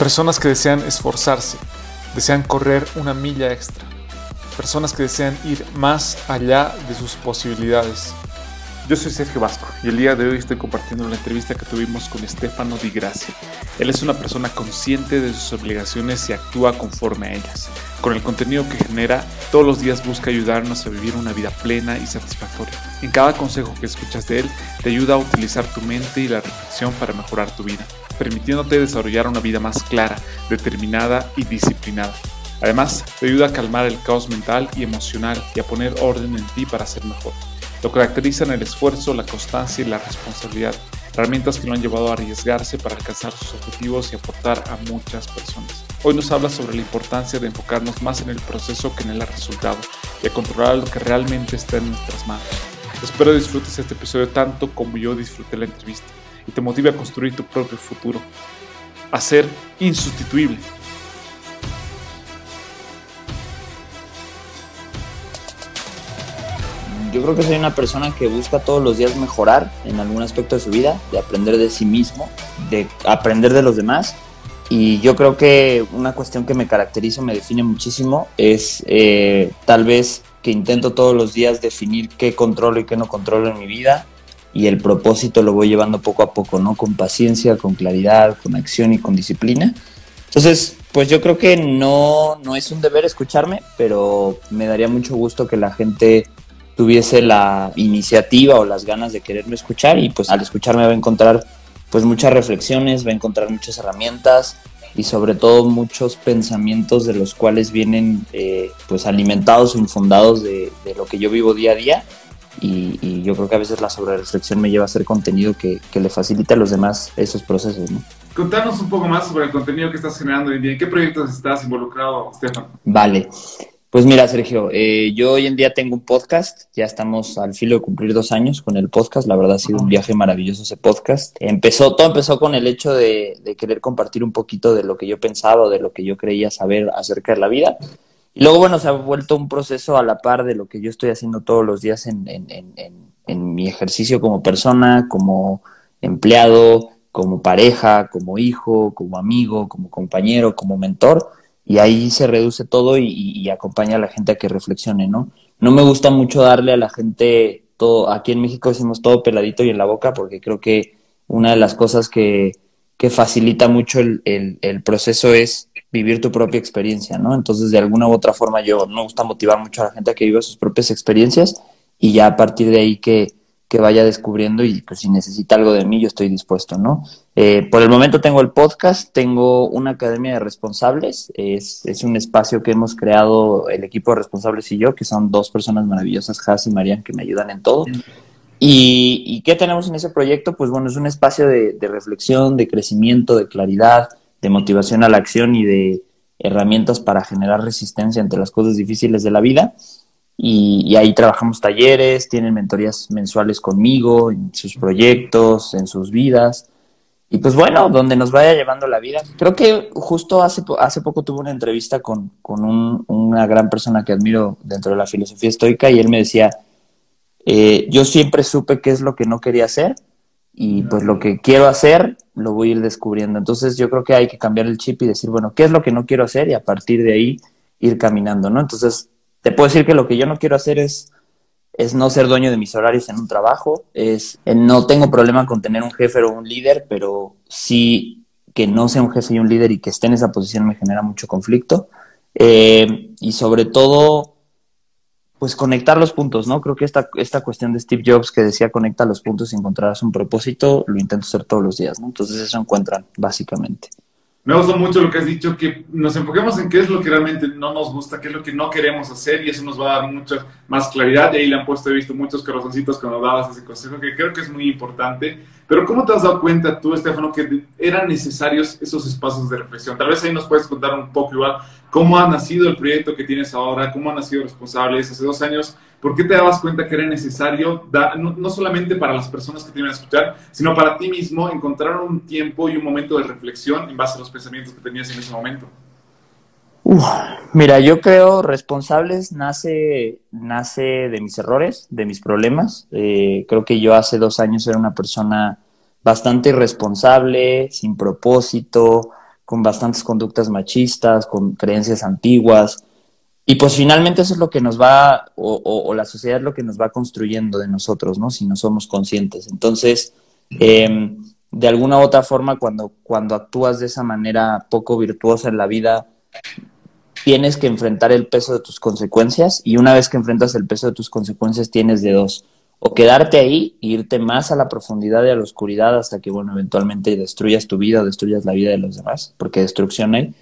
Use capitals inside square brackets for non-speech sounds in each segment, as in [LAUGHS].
Personas que desean esforzarse, desean correr una milla extra. Personas que desean ir más allá de sus posibilidades. Yo soy Sergio Vasco y el día de hoy estoy compartiendo la entrevista que tuvimos con Stefano Di Gracia. Él es una persona consciente de sus obligaciones y actúa conforme a ellas. Con el contenido que genera, todos los días busca ayudarnos a vivir una vida plena y satisfactoria. En cada consejo que escuchas de él, te ayuda a utilizar tu mente y la reflexión para mejorar tu vida permitiéndote desarrollar una vida más clara, determinada y disciplinada. Además, te ayuda a calmar el caos mental y emocional y a poner orden en ti para ser mejor. Lo caracterizan el esfuerzo, la constancia y la responsabilidad, herramientas que lo han llevado a arriesgarse para alcanzar sus objetivos y aportar a muchas personas. Hoy nos habla sobre la importancia de enfocarnos más en el proceso que en el resultado y a controlar lo que realmente está en nuestras manos. Espero disfrutes este episodio tanto como yo disfruté la entrevista y te motive a construir tu propio futuro, a ser insustituible. Yo creo que soy una persona que busca todos los días mejorar en algún aspecto de su vida, de aprender de sí mismo, de aprender de los demás. Y yo creo que una cuestión que me caracteriza, me define muchísimo, es eh, tal vez que intento todos los días definir qué controlo y qué no controlo en mi vida, y el propósito lo voy llevando poco a poco, ¿no? Con paciencia, con claridad, con acción y con disciplina. Entonces, pues yo creo que no, no es un deber escucharme, pero me daría mucho gusto que la gente tuviese la iniciativa o las ganas de quererme escuchar y pues al escucharme va a encontrar pues muchas reflexiones, va a encontrar muchas herramientas y sobre todo muchos pensamientos de los cuales vienen eh, pues alimentados o infundados de, de lo que yo vivo día a día y, yo creo que a veces la sobrereflexión me lleva a hacer contenido que, que, le facilite a los demás esos procesos. ¿no? Contanos un poco más sobre el contenido que estás generando hoy en día. ¿En qué proyectos estás involucrado, Stefan? Vale. Pues mira, Sergio, eh, yo hoy en día tengo un podcast, ya estamos al filo de cumplir dos años con el podcast, la verdad ha sido un viaje maravilloso ese podcast. Empezó, todo empezó con el hecho de, de querer compartir un poquito de lo que yo pensaba de lo que yo creía saber acerca de la vida. Luego, bueno, se ha vuelto un proceso a la par de lo que yo estoy haciendo todos los días en, en, en, mi ejercicio como persona, como empleado, como pareja, como hijo, como amigo, como compañero, como mentor. Y ahí se reduce todo y, y, acompaña a la gente a que reflexione, ¿no? No me gusta mucho darle a la gente todo, aquí en México decimos todo peladito y en la boca, porque creo que una de las cosas que, que facilita mucho el, el proceso es vivir tu propia experiencia, ¿no? Entonces, de alguna u otra forma, yo me gusta motivar mucho a la gente a que viva sus propias experiencias y ya a partir de ahí que, que vaya descubriendo y pues si necesita algo de mí, yo estoy dispuesto, ¿no? Eh, por el momento tengo el podcast, tengo una academia de responsables, es, es un espacio que hemos creado el equipo de responsables y yo, que son dos personas maravillosas, Has y Marian, que me ayudan en todo. Y, ¿Y qué tenemos en ese proyecto? Pues bueno, es un espacio de, de reflexión, de crecimiento, de claridad, de motivación a la acción y de herramientas para generar resistencia ante las cosas difíciles de la vida. Y, ahí trabajamos talleres, tienen mentorías mensuales conmigo, en sus proyectos, en sus vidas. Y pues bueno, donde nos vaya llevando la vida. Creo que justo hace, hace poco tuve una entrevista con, con un, una gran persona que admiro dentro de la filosofía estoica y él me decía, eh, yo siempre supe qué es lo que no quería hacer y pues lo que quiero hacer lo voy a ir descubriendo. Entonces yo creo que hay que cambiar el chip y decir, bueno, ¿qué es lo que no quiero hacer? Y a partir de ahí ir caminando, ¿no? Entonces te puedo decir que lo que yo no quiero hacer es, es no ser dueño de mis horarios en un trabajo, es eh, no tengo problema con tener un jefe o un líder, pero sí que no sea un jefe y un líder y que esté en esa posición me genera mucho conflicto. Eh, y sobre todo pues conectar los puntos, ¿no? Creo que esta, esta cuestión de Steve Jobs que decía conecta los puntos y encontrarás un propósito, lo intento hacer todos los días, ¿no? Entonces eso encuentran, básicamente. Me gusta mucho lo que has dicho, que nos enfoquemos en qué es lo que realmente no nos gusta, qué es lo que no queremos hacer y eso nos va a dar mucha más claridad. Y ahí le han puesto, he visto muchos corazoncitos cuando dabas ese consejo, que creo que es muy importante Pero ¿cómo te has dado cuenta tú, Estefano, que eran necesarios esos espacios de reflexión? Tal vez ahí nos puedes contar un poco igual cómo ha nacido el proyecto que tienes ahora, cómo han nacido responsables hace dos años, ¿por qué te dabas cuenta que era necesario, no, solamente para las personas que te iban a escuchar, sino para ti mismo, encontrar un tiempo y un momento de reflexión en base a los pensamientos que tenías en ese momento? Mira, yo creo responsables nace, nace de mis errores, de mis problemas. Eh, creo que yo hace dos años era una persona bastante irresponsable, sin propósito, con bastantes conductas machistas, con creencias antiguas. Y pues finalmente eso es lo que nos va, o, la sociedad es lo que nos va construyendo de nosotros, ¿no? Si no somos conscientes. Entonces, em, de alguna u otra forma, cuando, cuando actúas de esa manera poco virtuosa en la vida, tienes que enfrentar el peso de tus consecuencias y una vez que enfrentas el peso de tus consecuencias tienes de dos, o quedarte ahí e irte más a la profundidad y a la oscuridad hasta que, bueno, eventualmente destruyas tu vida o destruyas la vida de los demás, porque destrucción hay,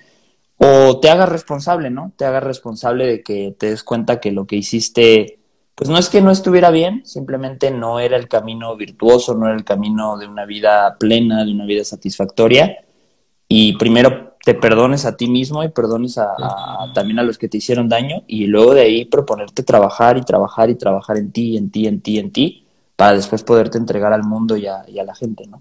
o te hagas responsable, ¿no? Te hagas responsable de que te des cuenta que lo que hiciste, pues no es que no estuviera bien, simplemente no era el camino virtuoso, no era el camino de una vida plena, de una vida satisfactoria, y primero te perdones a ti mismo y perdones a, también a los que te hicieron daño y luego de ahí proponerte trabajar y trabajar y trabajar en ti, en ti, en ti, en ti, para después poderte entregar al mundo y a, y a la gente, ¿no?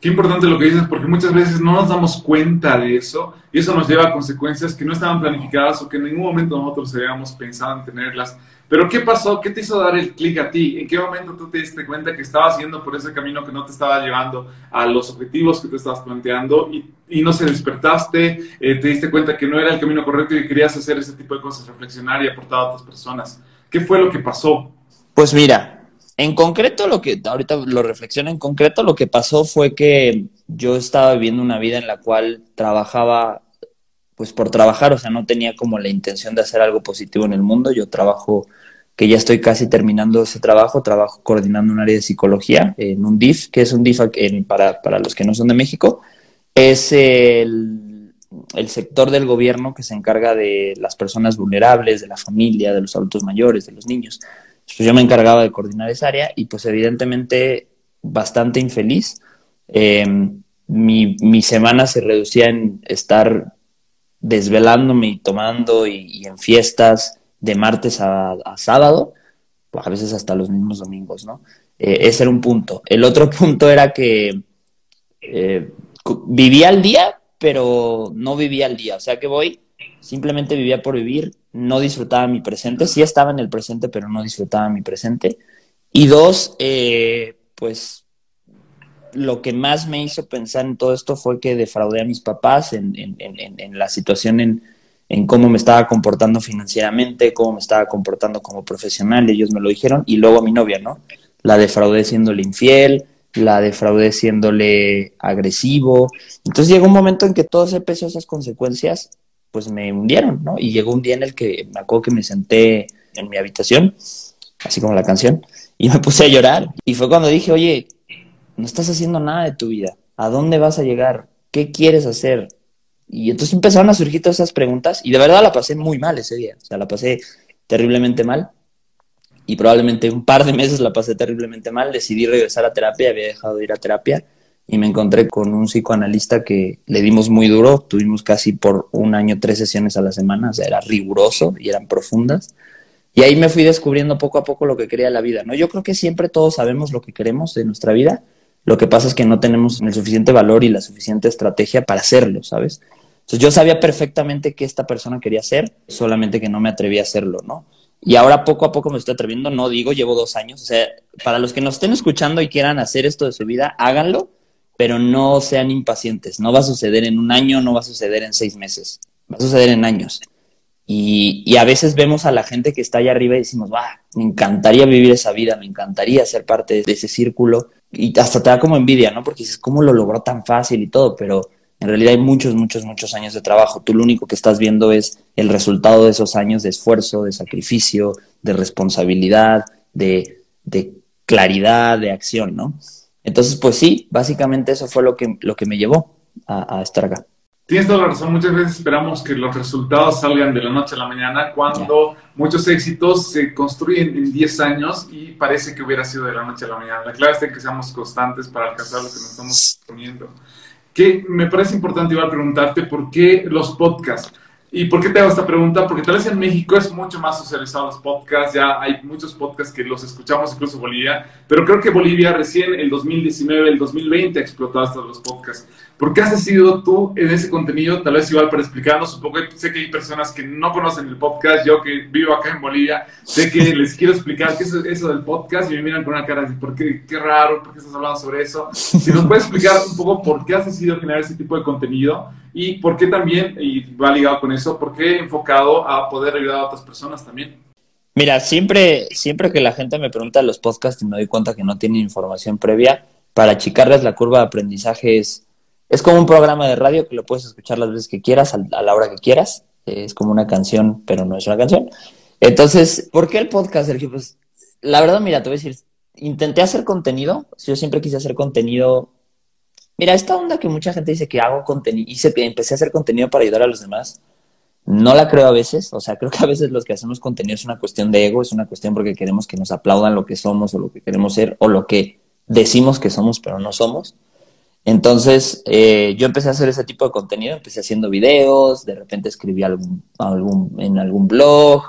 Qué importante lo que dices, porque muchas veces no nos damos cuenta de eso y eso nos lleva a consecuencias que no estaban planificadas o que en ningún momento nosotros habíamos pensado en tenerlas. Pero ¿qué pasó? ¿Qué te hizo dar el clic a ti? ¿En qué momento tú te diste cuenta que estabas yendo por ese camino que no te estaba llevando a los objetivos que te estabas planteando y, no se despertaste, eh, te diste cuenta que no era el camino correcto y querías hacer ese tipo de cosas, reflexionar y aportar a otras personas? ¿Qué fue lo que pasó? Pues mira, en concreto, lo que ahorita lo reflexiono, en concreto lo que pasó fue que yo estaba viviendo una vida en la cual trabajaba pues por trabajar, o sea, no tenía como la intención de hacer algo positivo en el mundo. Yo trabajo, que ya estoy casi terminando ese trabajo, trabajo coordinando un área de psicología en un DIF, que es un DIF para, para los que no son de México, es el, el sector del gobierno que se encarga de las personas vulnerables, de la familia, de los adultos mayores, de los niños. Pues yo me encargaba de coordinar esa área y pues evidentemente bastante infeliz. Em, mi, mi, semana se reducía en estar desvelándome y tomando y, en fiestas de martes a, sábado, a veces hasta los mismos domingos, ¿no? Eh, ese era un punto. El otro [LAUGHS] punto era que eh, vivía al día, pero no vivía al día. O sea que voy, simplemente vivía por vivir, no disfrutaba mi presente, sí estaba en el presente, pero no disfrutaba mi presente. Y dos, eh, pues lo que más me hizo pensar en todo esto fue que defraudé a mis papás en, la situación en, cómo me estaba comportando financieramente, cómo me estaba comportando como profesional, ellos me lo dijeron, y luego a mi novia, ¿no? La defraudé siéndole infiel, la defraudé siéndole agresivo. Entonces llegó un momento en que todo ese peso, esas consecuencias, pues me hundieron, ¿no? Y llegó un día en el que me acuerdo que me senté en mi habitación, así como la canción, y me puse a llorar. Y fue cuando dije, oye, no estás haciendo nada de tu vida. ¿A dónde vas a llegar? ¿Qué quieres hacer? Y entonces empezaron a surgir todas esas preguntas y de verdad la pasé muy mal ese día. O sea, la pasé terriblemente mal. Y probablemente un par de meses la pasé terriblemente mal. Decidí regresar a terapia, había dejado de ir a terapia y me encontré con un psicoanalista que le dimos muy duro, tuvimos casi por un año tres sesiones a la semana, o sea, era riguroso y eran profundas. Y ahí me fui descubriendo poco a poco lo que quería la vida, ¿no? Yo creo que siempre todos sabemos lo que queremos de nuestra vida, lo que pasa es que no tenemos el suficiente valor y la suficiente estrategia para hacerlo, ¿sabes? Entonces yo sabía perfectamente qué esta persona quería hacer, solamente que no me atreví a hacerlo, ¿no? Y ahora poco a poco me estoy atreviendo, no digo, llevo dos años, o sea, para los que nos estén escuchando y quieran hacer esto de su vida, háganlo, pero no sean impacientes. No va a suceder en un año, no va a suceder en seis meses, va a suceder en años. Y, a veces vemos a la gente que está allá arriba y decimos, va, me encantaría vivir esa vida, me encantaría ser parte de ese círculo. Y hasta te da como envidia, ¿no? Porque dices, ¿cómo lo logró tan fácil y todo? Pero en realidad hay muchos, muchos, muchos años de trabajo. Tú lo único que estás viendo es el resultado de esos años de esfuerzo, de sacrificio, de responsabilidad, de, de claridad, de acción, ¿no? Entonces, pues sí, básicamente eso fue lo que, lo que me llevó a, estar acá. Tienes toda la razón. Muchas veces esperamos que los resultados salgan de la noche a la mañana cuando muchos éxitos se construyen en 10 años y parece que hubiera sido de la noche a la mañana. La clave está en que seamos constantes para alcanzar lo que nos estamos poniendo. Que me parece importante igual preguntarte por qué los podcasts. ¿Y por qué te hago esta pregunta? Porque tal vez en México es mucho más socializado los podcasts, ya hay muchos podcasts que los escuchamos, incluso Bolivia, pero creo que Bolivia recién el 2019, el 2020 explotó hasta los podcasts. ¿Por qué has decidido tú en ese contenido, tal vez igual para explicarnos un poco? Sé que hay personas que no conocen el podcast, yo que vivo acá en Bolivia, sé que [LAUGHS] les quiero explicar qué es eso del podcast y me miran con una cara de, ¿por qué? Qué raro, ¿por qué estás hablando sobre eso? Si nos puedes explicar un poco por qué has decidido generar ese tipo de contenido y por qué también, y va ligado con eso, por qué enfocado a poder ayudar a otras personas también. Mira, siempre, siempre que la gente me pregunta los podcasts y me doy cuenta que no tienen información previa, para achicarles la curva de aprendizaje es es como un programa de radio que lo puedes escuchar las veces que quieras, a la hora que quieras. Es como una canción, pero no es una canción. Entonces, ¿por qué el podcast, Sergio? Pues la verdad, mira, te voy a decir, intenté hacer contenido. Yo siempre quise hacer contenido. Mira, esta onda que mucha gente dice que hago contenido, hice, empecé a hacer contenido para ayudar a los demás. No la creo a veces, o sea, [LAUGHS] creo que a veces los que hacemos contenido es una cuestión de ego, es una cuestión porque queremos que nos aplaudan lo que somos o lo que queremos ser o lo que decimos que somos pero no somos. Entonces, eh, yo empecé a hacer ese tipo de contenido, empecé haciendo videos, de repente escribí algún, algún, en algún blog,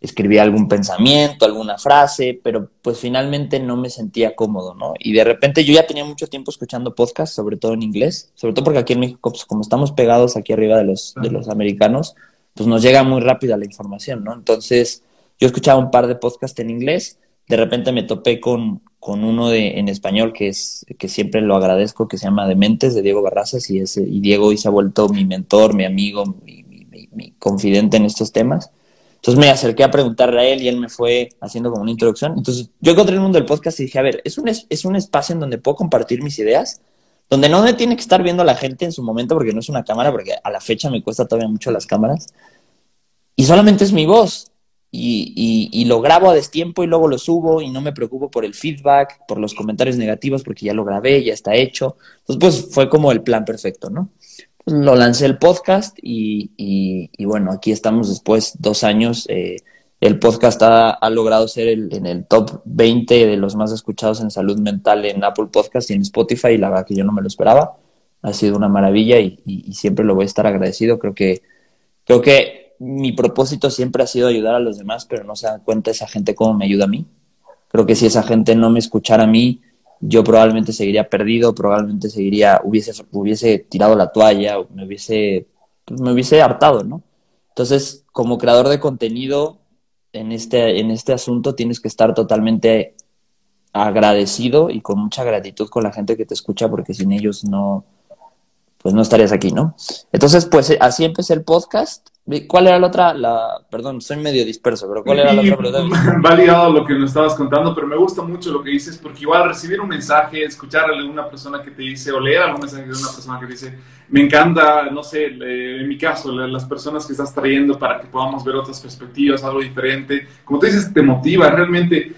escribí algún pensamiento, alguna frase, pero pues finalmente no me sentía cómodo, ¿no? Y de repente yo ya tenía mucho tiempo escuchando podcasts, sobre todo en inglés, sobre todo porque aquí en México, pues como estamos pegados aquí arriba de los, de los americanos, pues nos llega muy rápida la información, ¿no? Entonces, yo escuchaba un par de podcasts en inglés, de repente me topé con, con uno de, en español que es que siempre lo agradezco, que se llama Dementes, de Diego Barrazas, y, ese, y Diego hoy se ha vuelto mi mentor, mi amigo, mi, mi, confidente en estos temas. Entonces me acerqué a preguntarle a él y él me fue haciendo como una introducción. Entonces yo encontré el mundo del podcast y dije, a ver, es un, es un espacio en donde puedo compartir mis ideas, donde no me tiene que estar viendo la gente en su momento porque no es una cámara, porque a la fecha me cuesta todavía mucho las cámaras. Y solamente es mi voz y, lo grabo a destiempo y luego lo subo y no me preocupo por el feedback, por los comentarios negativos porque ya lo grabé, ya está hecho. Entonces, pues fue como el plan perfecto, ¿no? Pues, lo lancé el podcast y, bueno, aquí estamos después dos años. Eh, el podcast ha, logrado ser en el top 20 de los más escuchados en salud mental en Apple Podcast y en Spotify y la verdad que yo no me lo esperaba. Ha sido una maravilla y, y siempre lo voy a estar agradecido. Creo que, creo que mi propósito siempre ha sido ayudar a los demás, pero no se dan cuenta esa gente cómo me ayuda a mí. Creo que si esa gente no me escuchara a mí, yo probablemente seguiría perdido, probablemente seguiría, hubiese, hubiese tirado la toalla, me hubiese, pues, me hubiese hartado, ¿no? Entonces, como creador de contenido en este, en este asunto, tienes que estar totalmente agradecido y con mucha gratitud con la gente que te escucha, porque sin ellos no, pues no estarías aquí, ¿no? Entonces, pues así empecé el podcast ¿Cuál era la otra? La, perdón, soy medio disperso, pero ¿cuál era la otra pregunta? [LAUGHS] Va ligado a lo que nos estabas contando, pero me gusta mucho lo que dices, porque igual recibir un mensaje, escuchar a una persona que te dice, o leer algún mensaje de una persona que te dice, me encanta, no sé, en mi caso, las personas que estás trayendo para que podamos ver otras perspectivas, algo diferente. Como tú dices, te motiva, realmente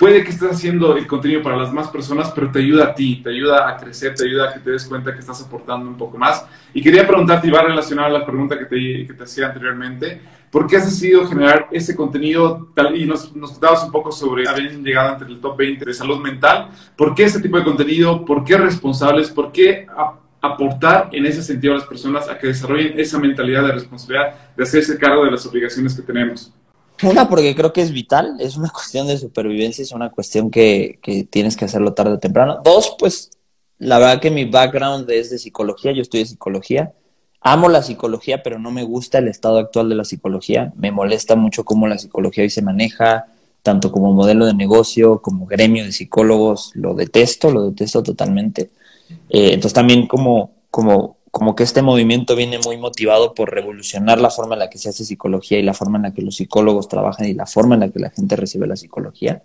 puede que estés haciendo el contenido para las más personas, pero te ayuda a ti, te ayuda a crecer, te ayuda a que te des cuenta que estás aportando un poco más. Y quería preguntarte, y va relacionado a la pregunta que te, que te hacía anteriormente, ¿por qué has decidido generar ese contenido? Tal, y nos, nos contabas un poco sobre haber llegado entre el top 20 de salud mental. ¿Por qué ese tipo de contenido? ¿Por qué responsables? ¿Por qué aportar en ese sentido a las personas a que desarrollen esa mentalidad de responsabilidad, de hacerse cargo de las obligaciones que tenemos? Una, porque creo que es vital, es una [LAUGHS] cuestión de supervivencia, es una cuestión que, que, tienes que hacerlo tarde o temprano. Dos, pues la verdad que mi background es de psicología, yo estudié psicología. Amo la psicología, pero no me gusta el estado actual de la psicología. Me molesta mucho cómo la psicología hoy se maneja, tanto como modelo de negocio, como gremio de psicólogos. Lo detesto, lo detesto totalmente. Eh, entonces también como, como como que este movimiento viene muy motivado por revolucionar la forma en la que se hace psicología y la forma en la que los psicólogos trabajan y la forma en la que la gente recibe la psicología.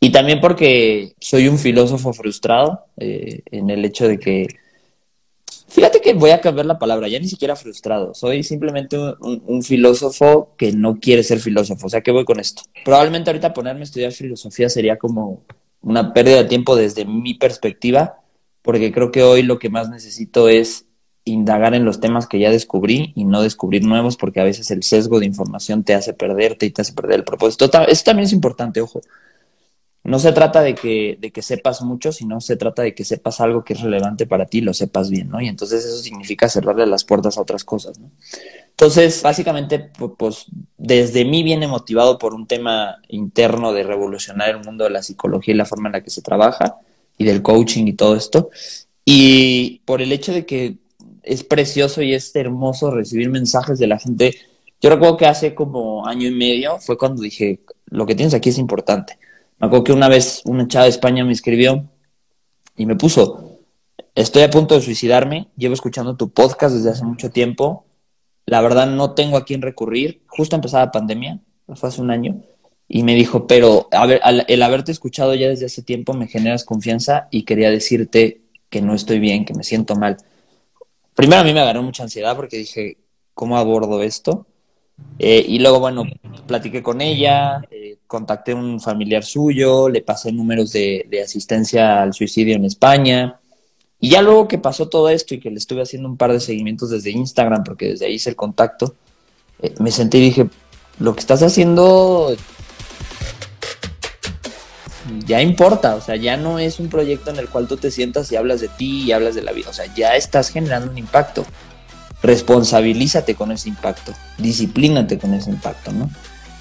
Y también porque soy un filósofo frustrado eh, en el hecho de que, fíjate que voy a cambiar la palabra, ya ni siquiera frustrado, soy simplemente un, un filósofo que no quiere ser filósofo. O sea, ¿qué voy con esto? Probablemente ahorita ponerme a estudiar filosofía sería como una pérdida de tiempo desde mi perspectiva, porque creo que hoy lo que más necesito es indagar en los temas que ya descubrí y no descubrir nuevos porque a veces el sesgo de información te hace perderte y te hace perder el propósito. Eso también es importante, ojo. No se trata de que, de que sepas mucho, sino se trata de que sepas algo que es relevante para ti y lo sepas bien, ¿no? Y entonces eso significa cerrarle las puertas a otras cosas, ¿no? Entonces, básicamente, pues desde mí viene motivado por un tema interno de revolucionar el mundo de la psicología y la forma en la que se trabaja y del coaching y todo esto. Y por el hecho de que es precioso y es hermoso recibir mensajes de la gente. Yo recuerdo que hace como año y medio fue cuando dije, lo que tienes aquí es importante. Me acuerdo que una vez una chava de España me escribió y me puso, estoy a punto de suicidarme, llevo escuchando tu podcast desde hace mucho tiempo, la verdad no tengo a quién recurrir, justo empezaba la pandemia, fue hace un año, y me dijo, pero a ver, el haberte escuchado ya desde hace tiempo me generas confianza y quería decirte que no estoy bien, que me siento mal. Primero a mí me agarró mucha ansiedad porque dije, ¿cómo abordo esto? Eh, y luego, bueno, platiqué con ella, eh, contacté a un familiar suyo, le pasé números de, asistencia al suicidio en España. Y ya luego que pasó todo esto y que le estuve haciendo un par de seguimientos desde Instagram, porque desde ahí hice el contacto, eh, me sentí y dije, lo que estás haciendo ya importa, o sea, ya no es un proyecto en el cual tú te sientas y hablas de ti y hablas de la vida, o sea, ya estás generando un impacto. Responsabilízate con ese impacto, disciplínate con ese impacto, ¿no?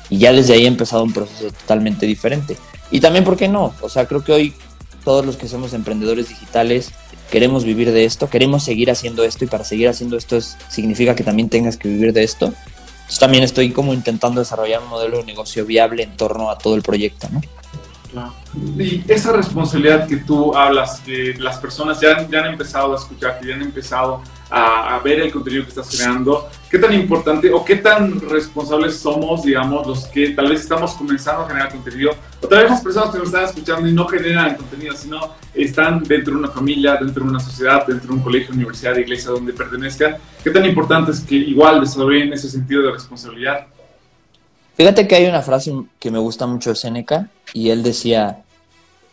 Y ya desde ahí ha empezado un proceso totalmente diferente. Y también, ¿por qué no? O sea, creo que hoy todos los que somos emprendedores digitales queremos vivir de esto, queremos seguir haciendo esto y para seguir haciendo esto significa que también tengas que vivir de esto. Entonces también estoy como intentando desarrollar un modelo de negocio viable en torno a todo el proyecto, ¿no? Y esa responsabilidad que tú hablas, que las personas ya, ya han empezado a escuchar, que ya han empezado a, ver el contenido que estás creando, ¿qué tan importante o qué tan responsables somos, digamos, los que tal vez estamos comenzando a generar contenido? O tal vez las personas que nos están escuchando y no generan contenido, sino están dentro de una familia, dentro de una sociedad, dentro de un colegio, universidad, iglesia, donde pertenezcan. ¿Qué tan importante es que igual desarrollen ese sentido de responsabilidad? Fíjate que hay una frase que me gusta mucho de Seneca y él decía,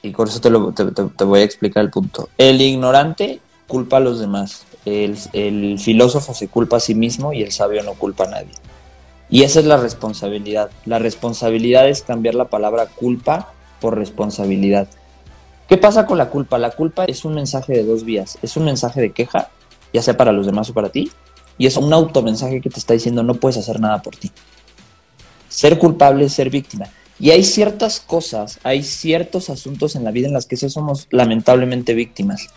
y por eso te, lo, voy a explicar el punto, el ignorante culpa a los demás, el, el filósofo se culpa a sí mismo y el sabio no culpa a nadie. Y esa es la responsabilidad. La responsabilidad es cambiar la palabra culpa por responsabilidad. ¿Qué pasa con la culpa? La culpa es un mensaje de dos vías. Es un mensaje de queja, ya sea para los demás o para ti, y es un automensaje que te está diciendo no puedes hacer nada por ti. Ser culpable es ser víctima. Y hay ciertas cosas, hay ciertos asuntos en la vida en las que somos lamentablemente víctimas.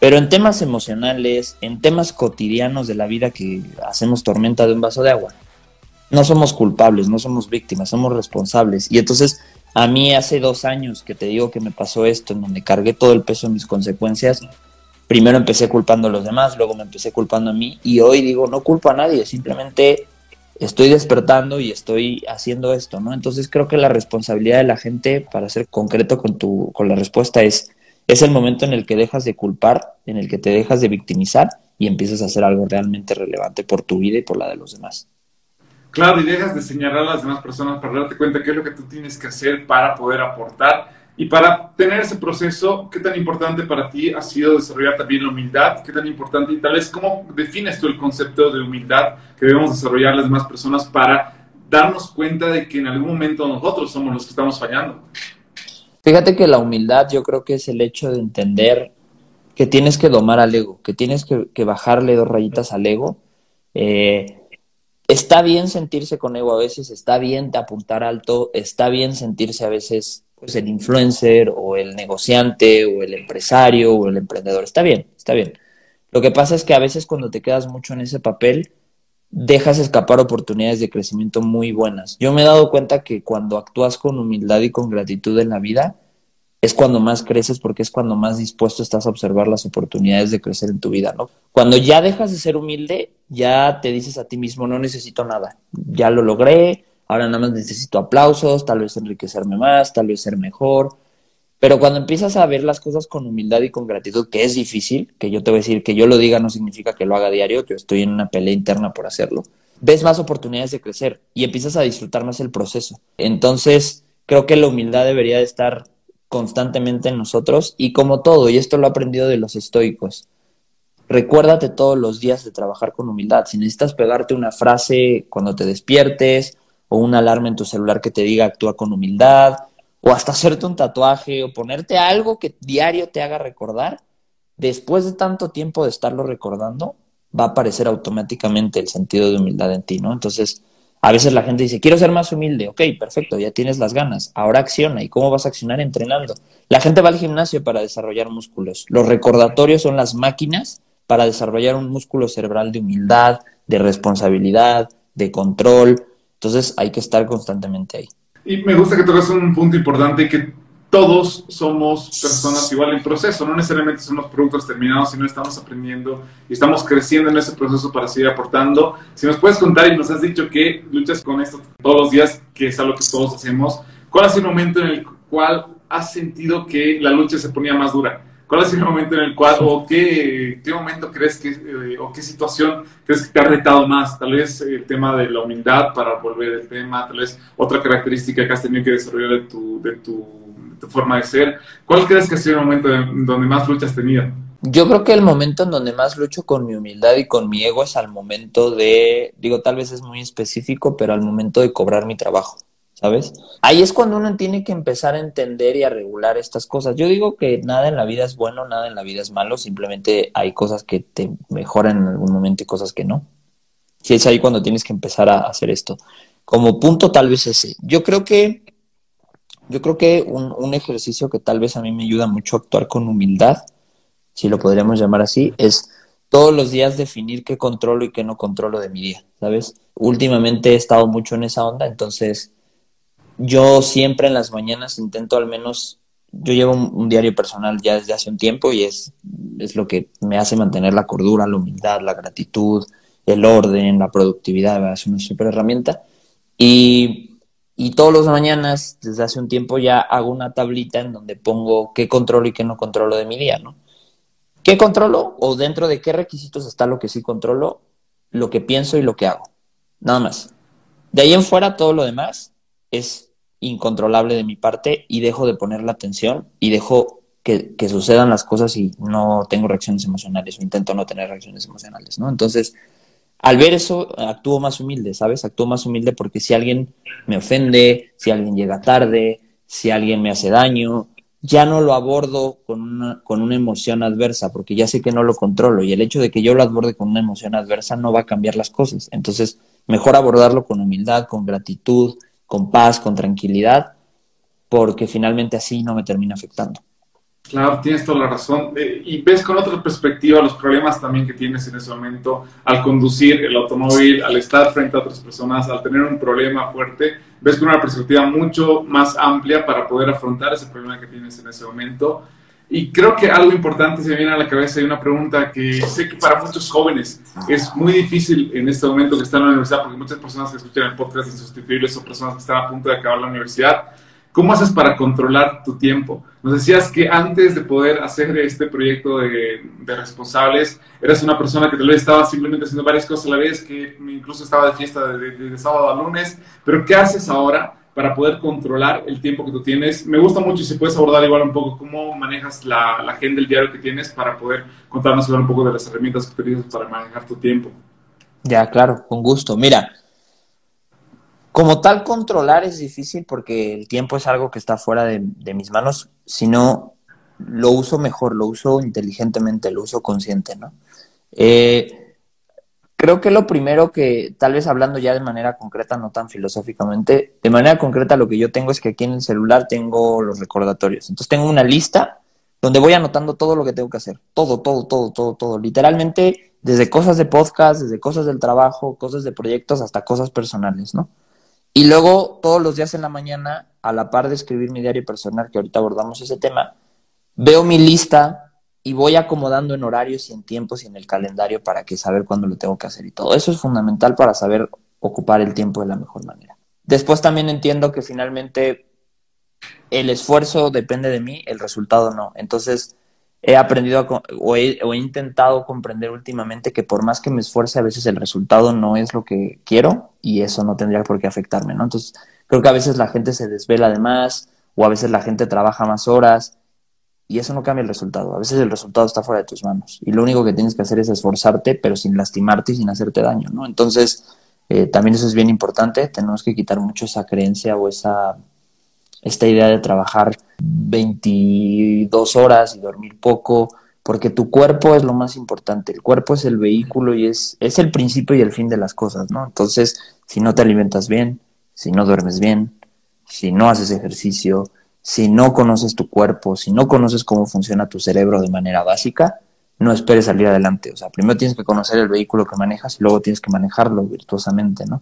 Pero en temas emocionales, en temas cotidianos de la vida que hacemos tormenta de un vaso de agua, no somos culpables, no somos víctimas, somos responsables. Y entonces a mí hace dos años que te digo que me pasó esto, en donde cargué todo el peso de mis consecuencias, primero empecé culpando a los demás, luego me empecé culpando a mí y hoy digo, no culpo a nadie, simplemente estoy despertando y estoy haciendo esto, ¿no? Entonces creo que la responsabilidad de la gente, para ser concreto con, tu, con la respuesta, es, es el momento en el que dejas de culpar, en el que te dejas de victimizar y empiezas a hacer algo realmente relevante por tu vida y por la de los demás. Claro, y dejas de señalar a las demás personas para darte cuenta qué es lo que tú tienes que hacer para poder aportar y para tener ese proceso, ¿qué tan importante para ti ha sido desarrollar también la humildad? ¿Qué tan importante y tal vez cómo defines tú el concepto de humildad que debemos desarrollar las demás personas para darnos cuenta de que en algún momento nosotros somos los que estamos fallando? Fíjate que la humildad yo creo que es el hecho de entender que tienes que domar al ego, que tienes que, bajarle dos rayitas al ego. Eh, está bien sentirse con ego a veces, está bien apuntar alto, está bien sentirse a veces pues el influencer o el negociante o el empresario o el emprendedor. Está bien, está bien. Lo que pasa es que a veces cuando te quedas mucho en ese papel, dejas escapar oportunidades de crecimiento muy buenas. Yo me he dado cuenta que cuando actúas con humildad y con gratitud en la vida, es cuando más creces porque es cuando más dispuesto estás a observar las oportunidades de crecer en tu vida. Cuando ya dejas de ser humilde, ya te dices a ti mismo, no necesito nada, ya lo logré, ahora nada más necesito aplausos, tal vez enriquecerme más, tal vez ser mejor. Pero cuando empiezas a ver las cosas con humildad y con gratitud, que es difícil, que yo te voy a decir que yo lo diga no significa que lo haga diario, que estoy en una pelea interna por hacerlo, ves más oportunidades de crecer y empiezas a disfrutar más el proceso. Entonces, creo que la humildad debería de estar constantemente en nosotros y como todo, y esto lo he aprendido de los estoicos, recuérdate todos los días de trabajar con humildad. Si necesitas pegarte una frase cuando te despiertes o una alarma en tu celular que te diga actúa con humildad o hasta hacerte un tatuaje o ponerte algo que diario te haga recordar, después de tanto tiempo de estarlo recordando, va a aparecer automáticamente el sentido de humildad en ti, ¿no? Entonces, a veces la gente dice, quiero ser más humilde. Ok, perfecto, ya tienes las ganas. Ahora acciona. ¿Y cómo vas a accionar? Entrenando. La gente va al gimnasio para desarrollar músculos. Los recordatorios son las máquinas para desarrollar un músculo cerebral de humildad, de responsabilidad, de control. Entonces hay que estar constantemente ahí. Y me gusta que toques un punto importante que todos somos personas igual en proceso, no necesariamente somos productos terminados, sino estamos aprendiendo y estamos creciendo en ese proceso para seguir aportando. Si nos puedes contar y nos has dicho que luchas con esto todos los días, que es algo que todos hacemos, ¿cuál ha sido el momento en el cual has sentido que la lucha se ponía más dura? ¿Cuál ha sido el momento en el cual, o qué, qué momento crees que, eh, o qué situación crees que te ha retado más? Tal vez el tema de la humildad para volver al tema, tal vez otra característica que has tenido que desarrollar de tu, de tu tu forma de ser. ¿Cuál crees que ha sido el momento donde más lucha has tenido? Yo creo que el momento en donde más lucho con mi humildad y con mi ego es al momento de, digo, tal vez es muy específico, pero al momento de cobrar mi trabajo, ¿sabes? Ahí es cuando uno tiene que empezar a entender y a regular estas cosas. Yo digo que nada en la vida es bueno, nada en la vida es malo, simplemente hay cosas que te mejoran en algún momento y cosas que no. Y es ahí cuando tienes que empezar a hacer esto. Como punto tal vez ese. Yo creo que yo creo que un, un, ejercicio que tal vez a mí me ayuda mucho a actuar con humildad, si lo podríamos llamar así, es todos los días definir qué controlo y qué no controlo de mi día, ¿sabes? Últimamente he estado mucho en esa onda, entonces yo siempre en las mañanas intento al menos, yo llevo un, diario personal ya desde hace un tiempo y es, es lo que me hace mantener la cordura, la humildad, la gratitud, el orden, la productividad, es una super herramienta. Y y todos los mañanas, desde hace un tiempo, ya hago una tablita en donde pongo qué controlo y qué no controlo de mi día, ¿no? ¿Qué controlo? O dentro de qué requisitos está lo que sí controlo, lo que pienso y lo que hago. Nada más. De ahí en fuera, todo lo demás es incontrolable de mi parte y dejo de poner la atención y dejo que, sucedan las cosas y no tengo reacciones emocionales o intento no tener reacciones emocionales, ¿no? Entonces, al ver eso, actúo más humilde, ¿sabes? Actúo más humilde porque si alguien me ofende, si alguien llega tarde, si alguien me hace daño, ya no lo abordo con una, con una emoción adversa, porque ya sé que no lo controlo y el hecho de que yo lo aborde con una emoción adversa no va a cambiar las cosas. Entonces, mejor abordarlo con humildad, con gratitud, con paz, con tranquilidad, porque finalmente así no me termina afectando. Claro, tienes toda la razón. Eh, y ves con otra perspectiva los problemas también que tienes en ese momento al conducir el automóvil, al estar frente a otras personas, al tener un problema fuerte. Ves con una perspectiva mucho más amplia para poder afrontar ese problema que tienes en ese momento. Y creo que algo importante se viene a la cabeza y una pregunta que sé que para muchos jóvenes es muy difícil en este momento que están en la universidad, porque muchas personas que escuchan el podcast insustituibles son personas que están a punto de acabar la universidad ¿Cómo haces para controlar tu tiempo? Nos decías que antes de poder hacer este proyecto de, responsables, eras una persona que tal vez estaba simplemente haciendo varias cosas a la vez, que incluso estaba de fiesta de, sábado a lunes, pero ¿qué haces ahora para poder controlar el tiempo que tú tienes? Me gusta mucho y si puedes abordar igual un poco cómo manejas la, la agenda, el diario que tienes para poder contarnos un poco de las herramientas que utilizas para manejar tu tiempo. Ya, claro, con gusto. Mira, como tal, controlar es difícil porque el tiempo es algo que está fuera de, mis manos, sino lo uso mejor, lo uso inteligentemente, lo uso consciente, ¿no? Eh, creo que lo primero que, tal vez hablando ya de manera concreta, no tan filosóficamente, de manera concreta lo que yo tengo es que aquí en el celular tengo los recordatorios. Entonces tengo una lista donde voy anotando todo lo que tengo que hacer. Todo, todo, todo, todo, todo. Literalmente, desde cosas de podcast, desde cosas del trabajo, cosas de proyectos, hasta cosas personales, ¿no? Y luego todos los días en la mañana, a la par de escribir mi diario personal, que ahorita abordamos ese tema, veo mi lista y voy acomodando en horarios y en tiempos y en el calendario para que saber cuándo lo tengo que hacer y todo. Eso es fundamental para saber ocupar el tiempo de la mejor manera. Después también entiendo que finalmente el esfuerzo depende de mí, el resultado no. Entonces, he aprendido o, he, intentado comprender últimamente que por más que me esfuerce, a veces el resultado no es lo que quiero y eso no tendría por qué afectarme, ¿no? Entonces, creo que a veces la gente se desvela de más o a veces la gente trabaja más horas y eso no cambia el resultado. A veces el resultado está fuera de tus manos y lo único que tienes que hacer es esforzarte, pero sin lastimarte y sin hacerte daño, ¿no? Entonces, eh, también eso es bien importante. Tenemos que quitar mucho esa creencia o esa esta idea de trabajar 22 horas y dormir poco, porque tu cuerpo es lo más importante. El cuerpo es el vehículo y es, es el principio y el fin de las cosas, ¿no? Entonces, si no te alimentas bien, si no duermes bien, si no haces ejercicio, si no conoces tu cuerpo, si no conoces cómo funciona tu cerebro de manera básica, no esperes salir adelante. O sea, primero tienes que conocer el vehículo que manejas y luego tienes que manejarlo virtuosamente, ¿no?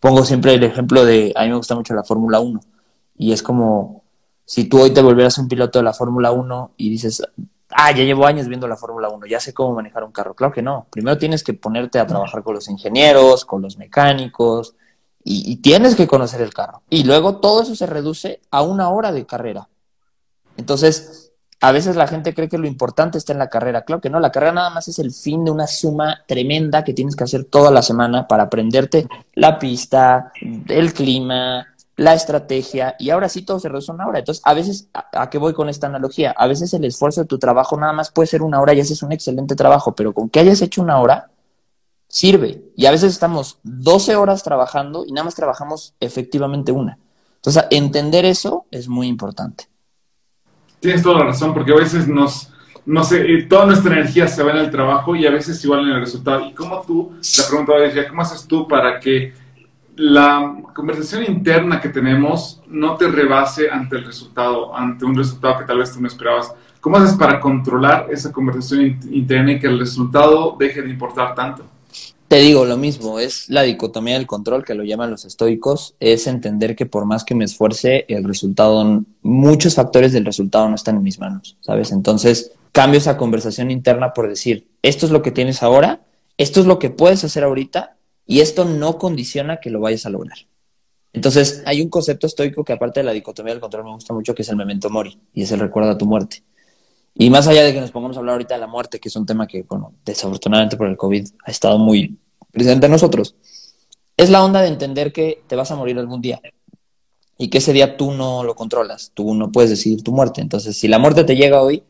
Pongo siempre el ejemplo de, a mí me gusta mucho la Fórmula 1 y es como si tú hoy te volvieras un piloto de la Fórmula 1 y dices, ah, ya llevo años viendo la Fórmula 1, ya sé cómo manejar un carro. Claro que no. Primero tienes que ponerte a trabajar con los ingenieros, con los mecánicos, y, tienes que conocer el carro. Y luego todo eso se reduce a una hora de carrera. Entonces, a veces la gente cree que lo importante está en la carrera. Claro que no, la carrera nada más es el fin de una suma tremenda que tienes que hacer toda la semana para aprenderte la pista, el clima, la estrategia, y ahora sí todo se reduce a una hora. Entonces, a veces, ¿a, qué voy con esta analogía? A veces el esfuerzo de tu trabajo nada más puede ser una hora y haces un excelente trabajo, pero con que hayas hecho una hora, sirve. Y a veces estamos 12 horas trabajando y nada más trabajamos efectivamente una. Entonces, entender eso es muy importante. Tienes toda la razón, porque a veces nos, no sé, eh, toda nuestra energía se va en el trabajo y a veces igual en el resultado. ¿Y cómo tú, la pregunta decía, cómo haces tú para que la conversación interna que tenemos no te rebase ante el resultado, ante un resultado que tal vez tú no esperabas. ¿Cómo haces para controlar esa conversación interna y que el resultado deje de importar tanto? Te digo lo mismo, es la dicotomía del control que lo llaman los estoicos, es entender que por más que me esfuerce, el resultado, muchos factores del resultado no están en mis manos, ¿sabes? Entonces, cambio esa conversación interna por decir, esto es lo que tienes ahora, esto es lo que puedes hacer ahorita y esto no condiciona que lo vayas a lograr. Entonces, hay un concepto estoico que aparte de la dicotomía del control me gusta mucho, que es el memento mori, y es el recuerdo a tu muerte. Y más allá de que nos pongamos a hablar ahorita de la muerte, que es un tema que, bueno, desafortunadamente por el COVID ha estado muy presente en nosotros, es la onda de entender que te vas a morir algún día y que ese día tú no lo controlas, tú no puedes decidir tu muerte. Entonces, si la muerte te llega hoy,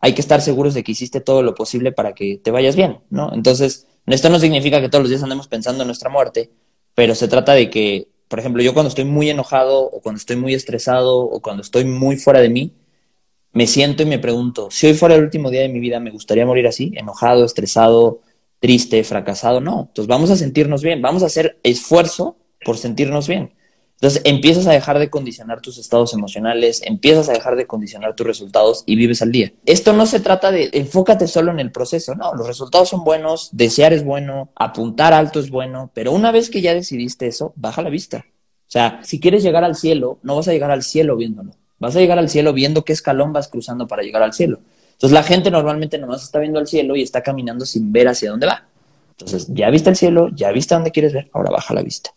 hay que estar seguros de que hiciste todo lo posible para que te vayas bien, ¿no? Entonces, esto no significa que todos los días andemos pensando en nuestra muerte, pero se trata de que, por ejemplo, yo cuando estoy muy enojado o cuando estoy muy estresado o cuando estoy muy fuera de mí, me siento y me pregunto, si hoy fuera el último día de mi vida, ¿me gustaría morir así? Enojado, estresado, triste, fracasado. No, entonces vamos a sentirnos bien, vamos a hacer esfuerzo por sentirnos bien. Entonces empiezas a dejar de condicionar tus estados emocionales, empiezas a dejar de condicionar tus resultados y vives al día. Esto no se trata de enfócate solo en el proceso, no, los resultados son buenos, desear es bueno, apuntar alto es bueno, pero una vez que ya decidiste eso, baja la vista. O sea, si quieres llegar al cielo, no vas a llegar al cielo viéndolo, vas a llegar al cielo viendo qué escalón vas cruzando para llegar al cielo. Entonces la gente normalmente nomás está viendo al cielo y está caminando sin ver hacia dónde va. Entonces, ya viste el cielo, ya viste dónde quieres ver, ahora baja la vista.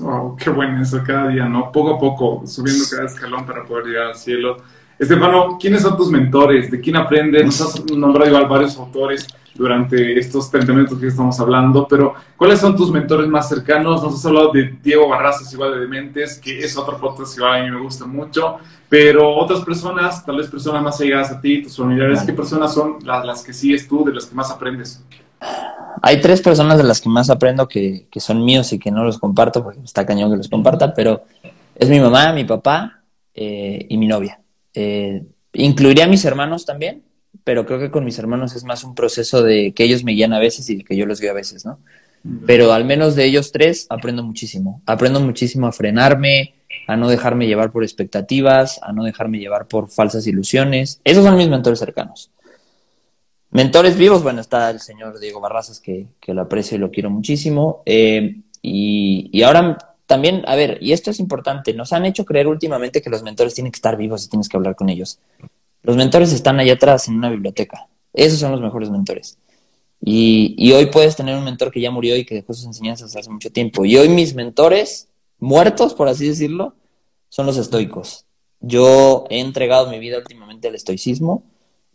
Wow, qué bueno eso cada día, ¿no? Poco a poco, subiendo cada escalón para poder llegar al cielo. Estefano, ¿quiénes son tus mentores? ¿De quién aprendes? Nos has nombrado igual varios autores durante estos 30 minutos que estamos hablando, pero ¿cuáles son tus mentores más cercanos? Nos has hablado de Diego Barrazas, igual de Dementes, que es otro podcast que a mí me gusta mucho, pero otras personas, tal vez personas más allegadas a ti, tus familiares, ¿qué personas son las, las que sigues tú, de las que más aprendes? Hay tres personas de las que más aprendo que, que, son míos y que no los comparto, porque está cañón que los comparta, pero es mi mamá, mi papá eh, y mi novia. Eh, incluiría a mis hermanos también, pero creo que con mis hermanos es más un proceso de que ellos me guían a veces y que yo los guío a veces, ¿no? Pero al menos de ellos tres aprendo muchísimo. Aprendo muchísimo a frenarme, a no dejarme llevar por expectativas, a no dejarme llevar por falsas ilusiones. Esos son mis mentores cercanos. Mentores vivos, bueno, está el señor Diego Barrazas, que, lo aprecio y lo quiero muchísimo. Eh, y, ahora también, a ver, y esto es importante, nos han hecho creer últimamente que los mentores tienen que estar vivos y tienes que hablar con ellos. Los mentores están allá atrás en una biblioteca. Esos son los mejores mentores. Y, y, hoy puedes tener un mentor que ya murió y que dejó sus enseñanzas hace mucho tiempo. Y hoy mis mentores, muertos, por así decirlo, son los estoicos. Yo he entregado mi vida últimamente al estoicismo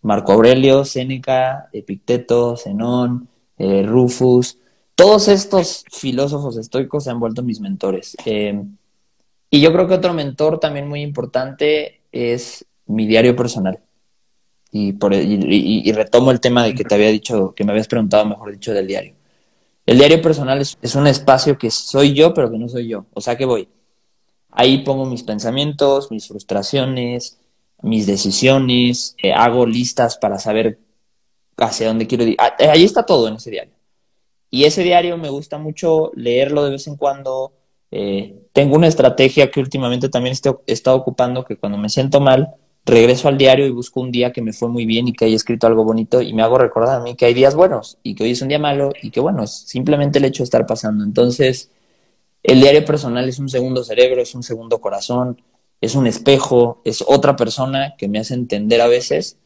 Marco Aurelio, Séneca, Epicteto, Zenón, eh, Rufus, todos estos filósofos estoicos se han vuelto mis mentores. Eh, y yo creo que otro mentor también muy importante es mi diario personal. Y, por, y, retomo el tema de que te había dicho, que me habías preguntado, mejor dicho, del diario. El diario personal es, un espacio que soy yo, pero que no soy yo. O sea que voy. Ahí pongo mis pensamientos, mis frustraciones, mis decisiones, eh, hago listas para saber hacia dónde quiero ir. Ah, ahí está todo en ese diario. Y ese diario me gusta mucho leerlo de vez en cuando. Eh, tengo una estrategia que últimamente también he estado ocupando, que cuando me siento mal, regreso al diario y busco un día que me fue muy bien y que haya escrito algo bonito y me hago recordar a mí que hay días buenos y que hoy es un día malo y que bueno, es simplemente el hecho de estar pasando. Entonces, el diario personal es un segundo cerebro, es un segundo corazón, es un espejo, es otra persona que me hace entender a veces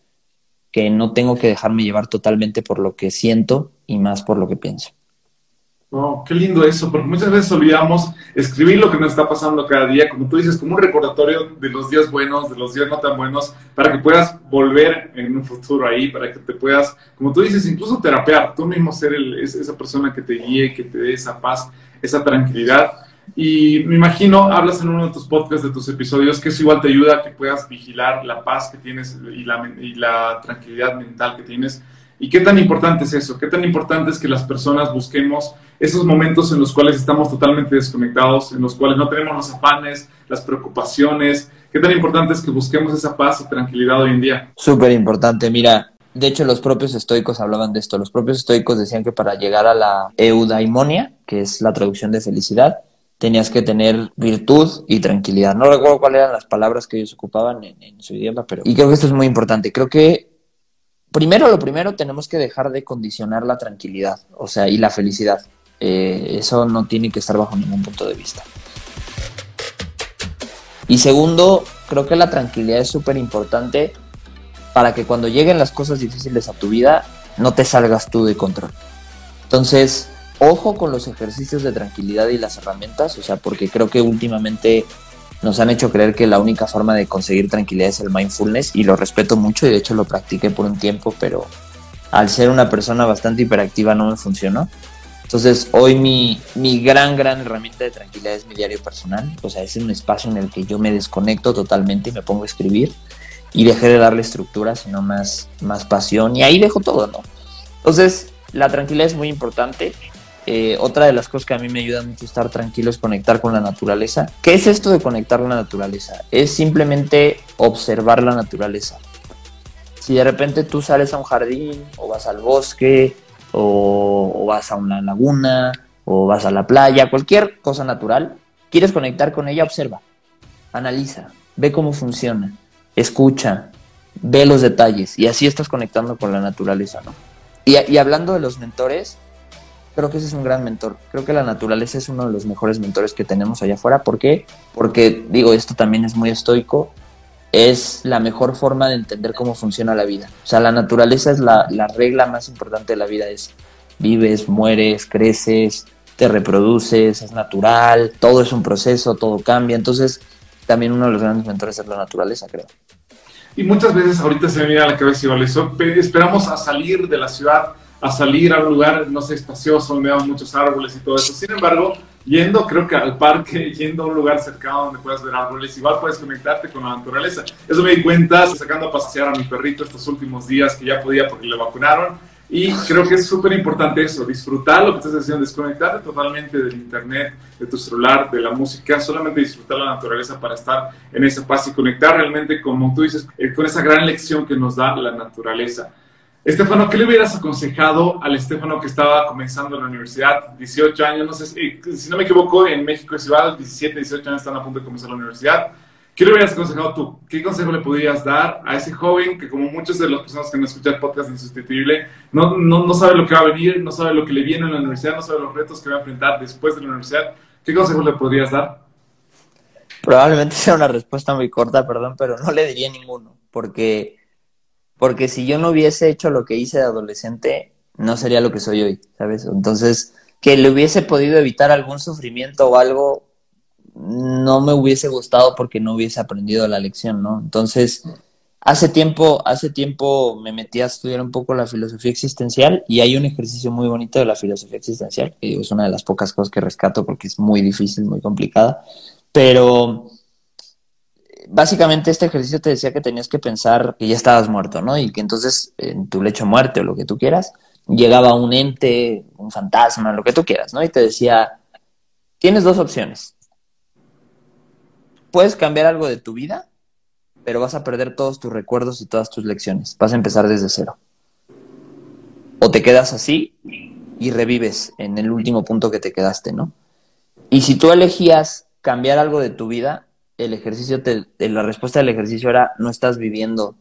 que no tengo que dejarme llevar totalmente por lo que siento y más por lo que pienso. Oh, qué lindo eso, porque muchas veces olvidamos escribir lo que nos está pasando cada día, como tú dices, como un recordatorio de los días buenos, de los días no tan buenos, para que puedas volver en un futuro ahí, para que te puedas, como tú dices, incluso terapear, tú mismo ser esa persona que te guíe, que te dé esa paz, esa tranquilidad. Y me imagino, hablas en uno de tus podcasts, de tus episodios, que eso igual te ayuda a que puedas vigilar la paz que tienes y la, y la tranquilidad mental que tienes. ¿Y qué tan importante es eso? ¿Qué tan importante es que las personas busquemos esos momentos en los cuales estamos totalmente desconectados, en los cuales no tenemos los afanes, las preocupaciones? ¿Qué tan importante es que busquemos esa paz y tranquilidad hoy en día? Súper importante. Mira, de hecho los propios estoicos hablaban de esto. Los propios estoicos decían que para llegar a la eudaimonia, que es la traducción de felicidad, tenías que tener virtud y tranquilidad. No recuerdo cuáles eran las palabras que ellos ocupaban en, su idioma, pero... Y creo que esto es muy importante. Creo que primero lo primero tenemos que dejar de condicionar la tranquilidad, o sea, y la felicidad. Eh, eso no tiene que estar bajo ningún punto de vista. Y segundo, creo que la tranquilidad es súper importante para que cuando lleguen las cosas difíciles a tu vida, no te salgas tú de control. Entonces, ojo con los ejercicios de tranquilidad y las herramientas, o sea, porque creo que últimamente nos han hecho creer que la única forma de conseguir tranquilidad es el mindfulness y lo respeto mucho y de hecho lo practiqué por un tiempo, pero al ser una persona bastante hiperactiva no me funcionó. Entonces hoy mi, mi gran, gran herramienta de tranquilidad es mi diario personal, o sea, es un espacio en el que yo me desconecto totalmente y me pongo a escribir y dejé de darle estructura, sino más, más pasión y ahí dejo todo, ¿no? Entonces la tranquilidad es muy importante eh, otra de las cosas que a mí me ayuda mucho estar tranquilo es conectar con la naturaleza. ¿Qué es esto de conectar con la naturaleza? Es simplemente observar la naturaleza. Si de repente tú sales a un jardín o vas al bosque o, vas a una laguna o vas a la playa, cualquier cosa natural, quieres conectar con ella, observa, analiza, ve cómo funciona, escucha, ve los detalles y así estás conectando con la naturaleza, ¿no? y hablando de los mentores, creo que ese es un gran mentor. Creo que la naturaleza es uno de los mejores mentores que tenemos allá afuera. ¿Por qué? Porque, digo, esto también es muy estoico, es la mejor forma de entender cómo funciona la vida. O sea, la naturaleza es la, regla más importante de la vida, es vives, mueres, creces, te reproduces, es natural, todo es un proceso, todo cambia. Entonces, también uno de los grandes mentores es la naturaleza, creo. Y muchas veces ahorita se me viene a la cabeza igual eso, esperamos a salir de la ciudad a salir a un lugar, no sé, espacioso, donde hay muchos árboles y todo eso. Sin embargo, yendo, creo que al parque, [LAUGHS] yendo a un lugar cercano donde puedas ver árboles, igual puedes conectarte con la naturaleza. Eso me di cuenta sacando a pasear a mi perrito estos últimos días que ya podía porque le vacunaron. Y creo que es súper importante eso, disfrutar lo que estás haciendo, desconectarte totalmente del internet, de tu celular, de la música, solamente disfrutar la naturaleza para estar en esa paz y conectar realmente, como tú dices, eh, con esa gran lección que nos da la naturaleza. Estefano, ¿qué le hubieras aconsejado al Estefano que estaba comenzando en la universidad? 18 años, no sé, si, no me equivoco, en México es igual, 17, 18 años están a punto de comenzar la universidad. ¿Qué le hubieras aconsejado tú? ¿Qué consejo le podrías dar a ese joven que, como muchas de las personas que no escuchan podcast Insustituible, no, no, no sabe lo que va a venir, no sabe lo que le viene en la universidad, no sabe los retos que va a enfrentar después de la universidad? ¿Qué consejo le podrías dar? Probablemente sea una respuesta muy corta, perdón, pero no le diría ninguno, porque porque si yo no hubiese hecho lo que hice de adolescente, no sería lo que soy hoy, ¿sabes? Entonces, que le hubiese podido evitar algún sufrimiento o algo, no me hubiese gustado porque no hubiese aprendido la lección, ¿no? Entonces, hace tiempo, hace tiempo me metí a estudiar un poco la filosofía existencial y hay un ejercicio muy bonito de la filosofía existencial, que es una de las pocas cosas que rescato porque es muy difícil, muy complicada, pero básicamente este ejercicio te decía que tenías que pensar que ya estabas muerto, ¿no? Y que entonces en tu lecho muerte o lo que tú quieras, llegaba un ente, un fantasma, lo que tú quieras, ¿no? Y te decía, tienes dos opciones. Puedes cambiar algo de tu vida, pero vas a perder todos tus recuerdos y todas tus lecciones. Vas a empezar desde cero. O te quedas así y revives en el último punto que te quedaste, ¿no? Y si tú elegías cambiar algo de tu vida, el ejercicio, te, la respuesta del ejercicio era no estás viviendo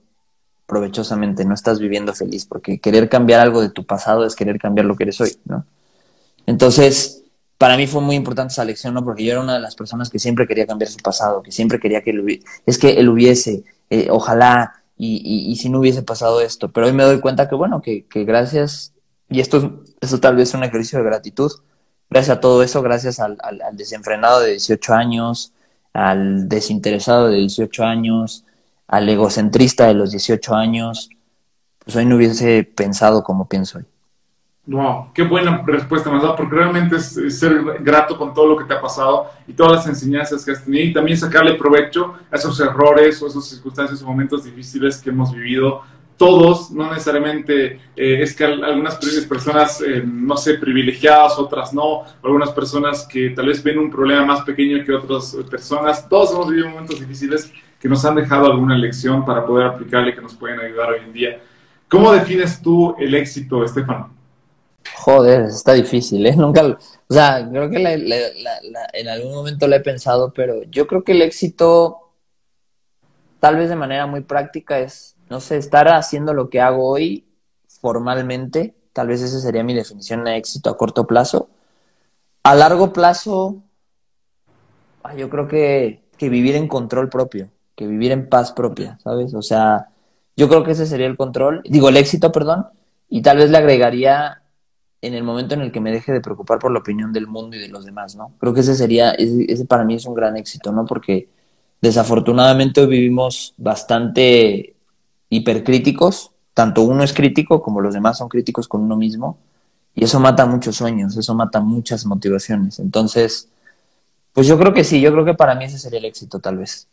provechosamente, no estás viviendo feliz, porque querer cambiar algo de tu pasado es querer cambiar lo que eres hoy, ¿no? Entonces, para mí fue muy importante esa lección, ¿no? Porque yo era una de las personas que siempre quería cambiar su pasado, que siempre quería que él hubiese, es que él hubiese, eh, ojalá, y, y, si no hubiese pasado esto, pero hoy me doy cuenta que, bueno, que, que gracias, y esto, esto tal vez es un ejercicio de gratitud, gracias a todo eso, gracias al, al, al desenfrenado de 18 años, al desinteresado de 18 años, al egocentrista de los 18 años, pues hoy no hubiese pensado como pienso hoy. Wow, qué buena respuesta me has dado, porque realmente es, ser grato con todo lo que te ha pasado y todas las enseñanzas que has tenido y también sacarle provecho a esos errores o esas circunstancias o momentos difíciles que hemos vivido todos, no necesariamente eh, es que algunas personas, eh, no sé, privilegiadas, otras no, algunas personas que tal vez ven un problema más pequeño que otras personas, todos hemos vivido momentos difíciles que nos han dejado alguna lección para poder aplicarle que nos pueden ayudar hoy en día. ¿Cómo defines tú el éxito, Estefano? Joder, está difícil, ¿eh? [LAUGHS] Nunca, o sea, creo que en algún momento lo he pensado, pero yo creo que el éxito, tal vez de manera muy práctica, es no sé, estar haciendo lo que hago hoy formalmente, tal vez esa sería mi definición de éxito a corto plazo. A largo plazo, ah, yo creo que, que vivir en control propio, que vivir en paz propia, ¿sabes? O sea, yo creo que ese sería el control, digo, el éxito, perdón, y tal vez le agregaría en el momento en el que me deje de preocupar por la opinión del mundo y de los demás, ¿no? Creo que ese sería, ese, ese para mí es un gran éxito, ¿no? Porque desafortunadamente vivimos bastante hipercríticos, tanto uno es crítico como los demás son críticos con uno mismo, y eso mata muchos sueños, eso mata muchas motivaciones. Entonces, pues yo creo que sí, yo creo que para mí ese sería el éxito tal vez.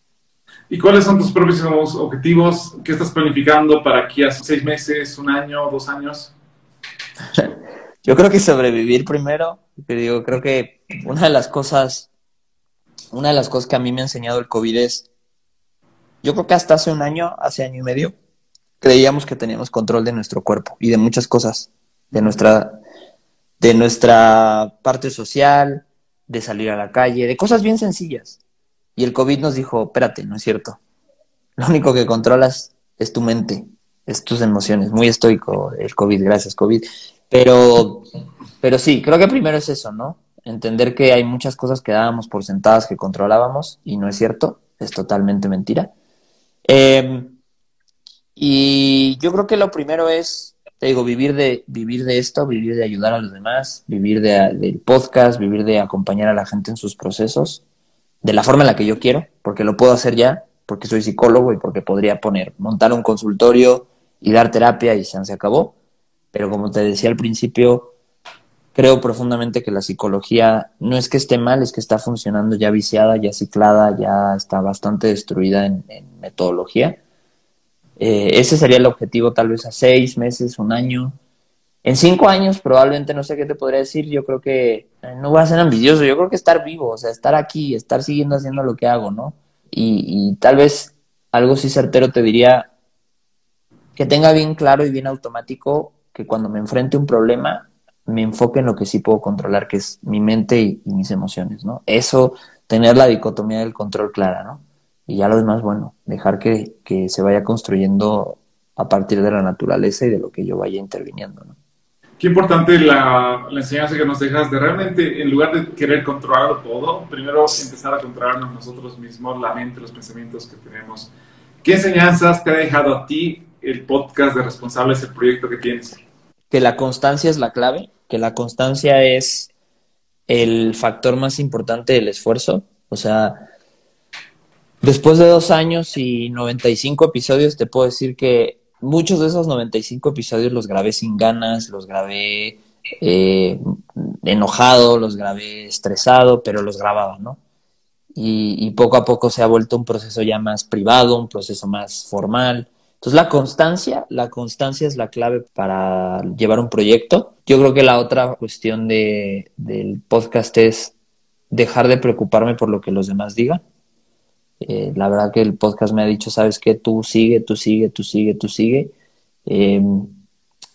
¿Y cuáles son tus próximos objetivos? ¿Qué estás planificando para aquí a seis meses, un año, dos años? [LAUGHS] yo creo que sobrevivir primero, pero digo, creo que una de las cosas, una de las cosas que a mí me ha enseñado el COVID es, yo creo que hasta hace un año, hace año y medio, creíamos que teníamos control de nuestro cuerpo y de muchas cosas, de nuestra, de nuestra parte social, de salir a la calle, de cosas bien sencillas. Y el COVID nos dijo, espérate, no es cierto. Lo único que controlas es tu mente, es tus emociones. Muy estoico el COVID, gracias COVID. Pero, pero sí, creo que primero es eso, ¿no? Entender que hay muchas cosas que dábamos por sentadas que controlábamos y no es cierto, es totalmente mentira. Eh, y yo creo que lo primero es, te digo, vivir de, vivir de esto, vivir de ayudar a los demás, vivir de, del podcast, vivir de acompañar a la gente en sus procesos, de la forma en la que yo quiero, porque lo puedo hacer ya, porque soy psicólogo y porque podría poner, montar un consultorio y dar terapia y se acabó. Pero como te decía al principio, creo profundamente que la psicología no es que esté mal, es que está funcionando ya viciada, ya ciclada, ya está bastante destruida en metodología eh, ese sería el objetivo tal vez a seis meses, un año. En cinco años probablemente no sé qué te podría decir, yo creo que eh, no voy a ser ambicioso, yo creo que estar vivo, o sea, estar aquí, estar siguiendo haciendo lo que hago, ¿no? Y, tal vez algo sí certero te diría que tenga bien claro y bien automático que cuando me enfrente a un problema me enfoque en lo que sí puedo controlar, que es mi mente y mis emociones, ¿no? Eso, tener la dicotomía del control clara, ¿no? Y ya lo demás, bueno, dejar que, se vaya construyendo a partir de la naturaleza y de lo que yo vaya interviniendo. ¿no? Qué importante la, la, enseñanza que nos dejas de realmente, en lugar de querer controlarlo todo, primero empezar a controlarnos nosotros mismos, la mente, los pensamientos que tenemos. ¿Qué enseñanzas te ha dejado a ti el podcast de Responsables, el proyecto que tienes? Que la constancia es la clave, que la constancia es el factor más importante del esfuerzo. O sea, Después de dos años y 95 episodios, te puedo decir que muchos de esos 95 episodios los grabé sin ganas, los grabé eh, enojado, los grabé estresado, pero los grababa, ¿no? y, poco a poco se ha vuelto un proceso ya más privado, un proceso más formal. Entonces la constancia, la constancia es la clave para llevar un proyecto. Yo creo que la otra cuestión de, del podcast es dejar de preocuparme por lo que los demás digan. Eh, la verdad que el podcast me ha dicho, sabes que tú sigue, tú sigue, tú sigue, tú sigue. Em,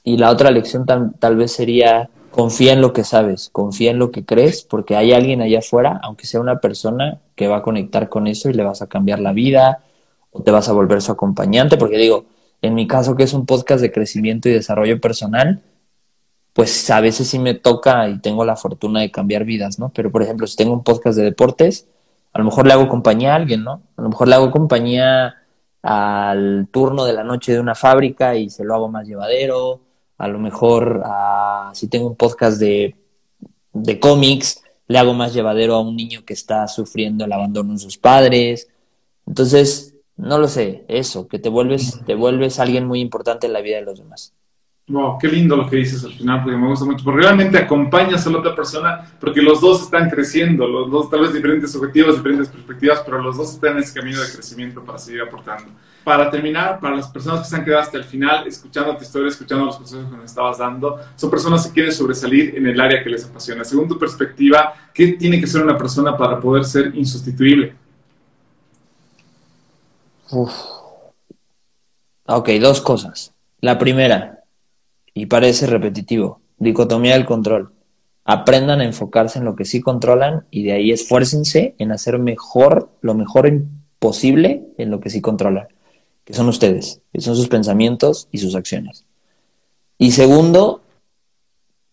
y la otra lección tal vez sería confía en lo que sabes, confía en lo que crees, porque hay alguien allá afuera, aunque sea una persona, que va a conectar con eso y le vas a cambiar la vida o te vas a volver su acompañante, porque digo, en mi caso que es un podcast de crecimiento y desarrollo personal, pues a veces sí me toca y tengo la fortuna de cambiar vidas, ¿no? Pero por ejemplo, si tengo un podcast de deportes, a lo mejor le hago compañía a alguien, ¿no? A lo mejor le hago compañía al turno de la noche de una fábrica y se lo hago más llevadero, a lo mejor si tengo un podcast de, de cómics, le hago más llevadero a un niño que está sufriendo el abandono de sus padres. Entonces, no lo sé, eso, que te vuelves, te vuelves alguien muy importante en la vida de los demás. Wow, qué lindo lo que dices al final, porque me gusta mucho, porque realmente acompañas a la otra persona, porque los dos están creciendo, los dos, tal vez diferentes objetivos, diferentes perspectivas, pero los dos están en ese camino de crecimiento para seguir aportando. Para terminar, para las personas que se han quedado hasta el final, escuchando tu historia, escuchando los consejos que nos estabas dando, son personas que quieren sobresalir en el área que les apasiona. Según tu perspectiva, ¿qué tiene que ser una persona para poder ser insustituible? Uf. Ok, dos cosas. La primera, y parece repetitivo. Dicotomía del control. Aprendan a enfocarse en lo que sí controlan y de ahí esfuércense en hacer mejor, lo mejor posible en lo que sí controlan, que son ustedes, que son sus pensamientos y sus acciones. Y segundo,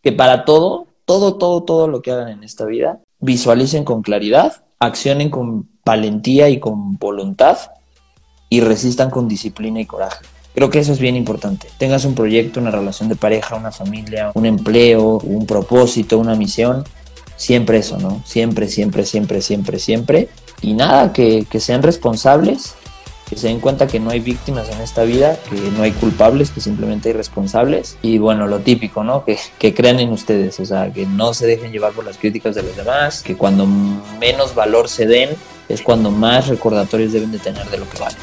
que para todo, todo, todo, todo lo que hagan en esta vida, visualicen con claridad, accionen con valentía y con voluntad y resistan con disciplina y coraje. Creo que eso es bien importante. Tengas un proyecto, una relación de pareja, una familia, un empleo, un propósito, una misión. Siempre eso, ¿no? Siempre, siempre, siempre, siempre, siempre. Y nada, que, sean responsables, que se den cuenta que no hay víctimas en esta vida, que no hay culpables, que simplemente hay responsables. Y bueno, lo típico, ¿no? Que, que crean en ustedes, o sea, que no se dejen llevar por las críticas de los demás, que cuando menos valor se den es cuando más recordatorios deben de tener de lo que valen.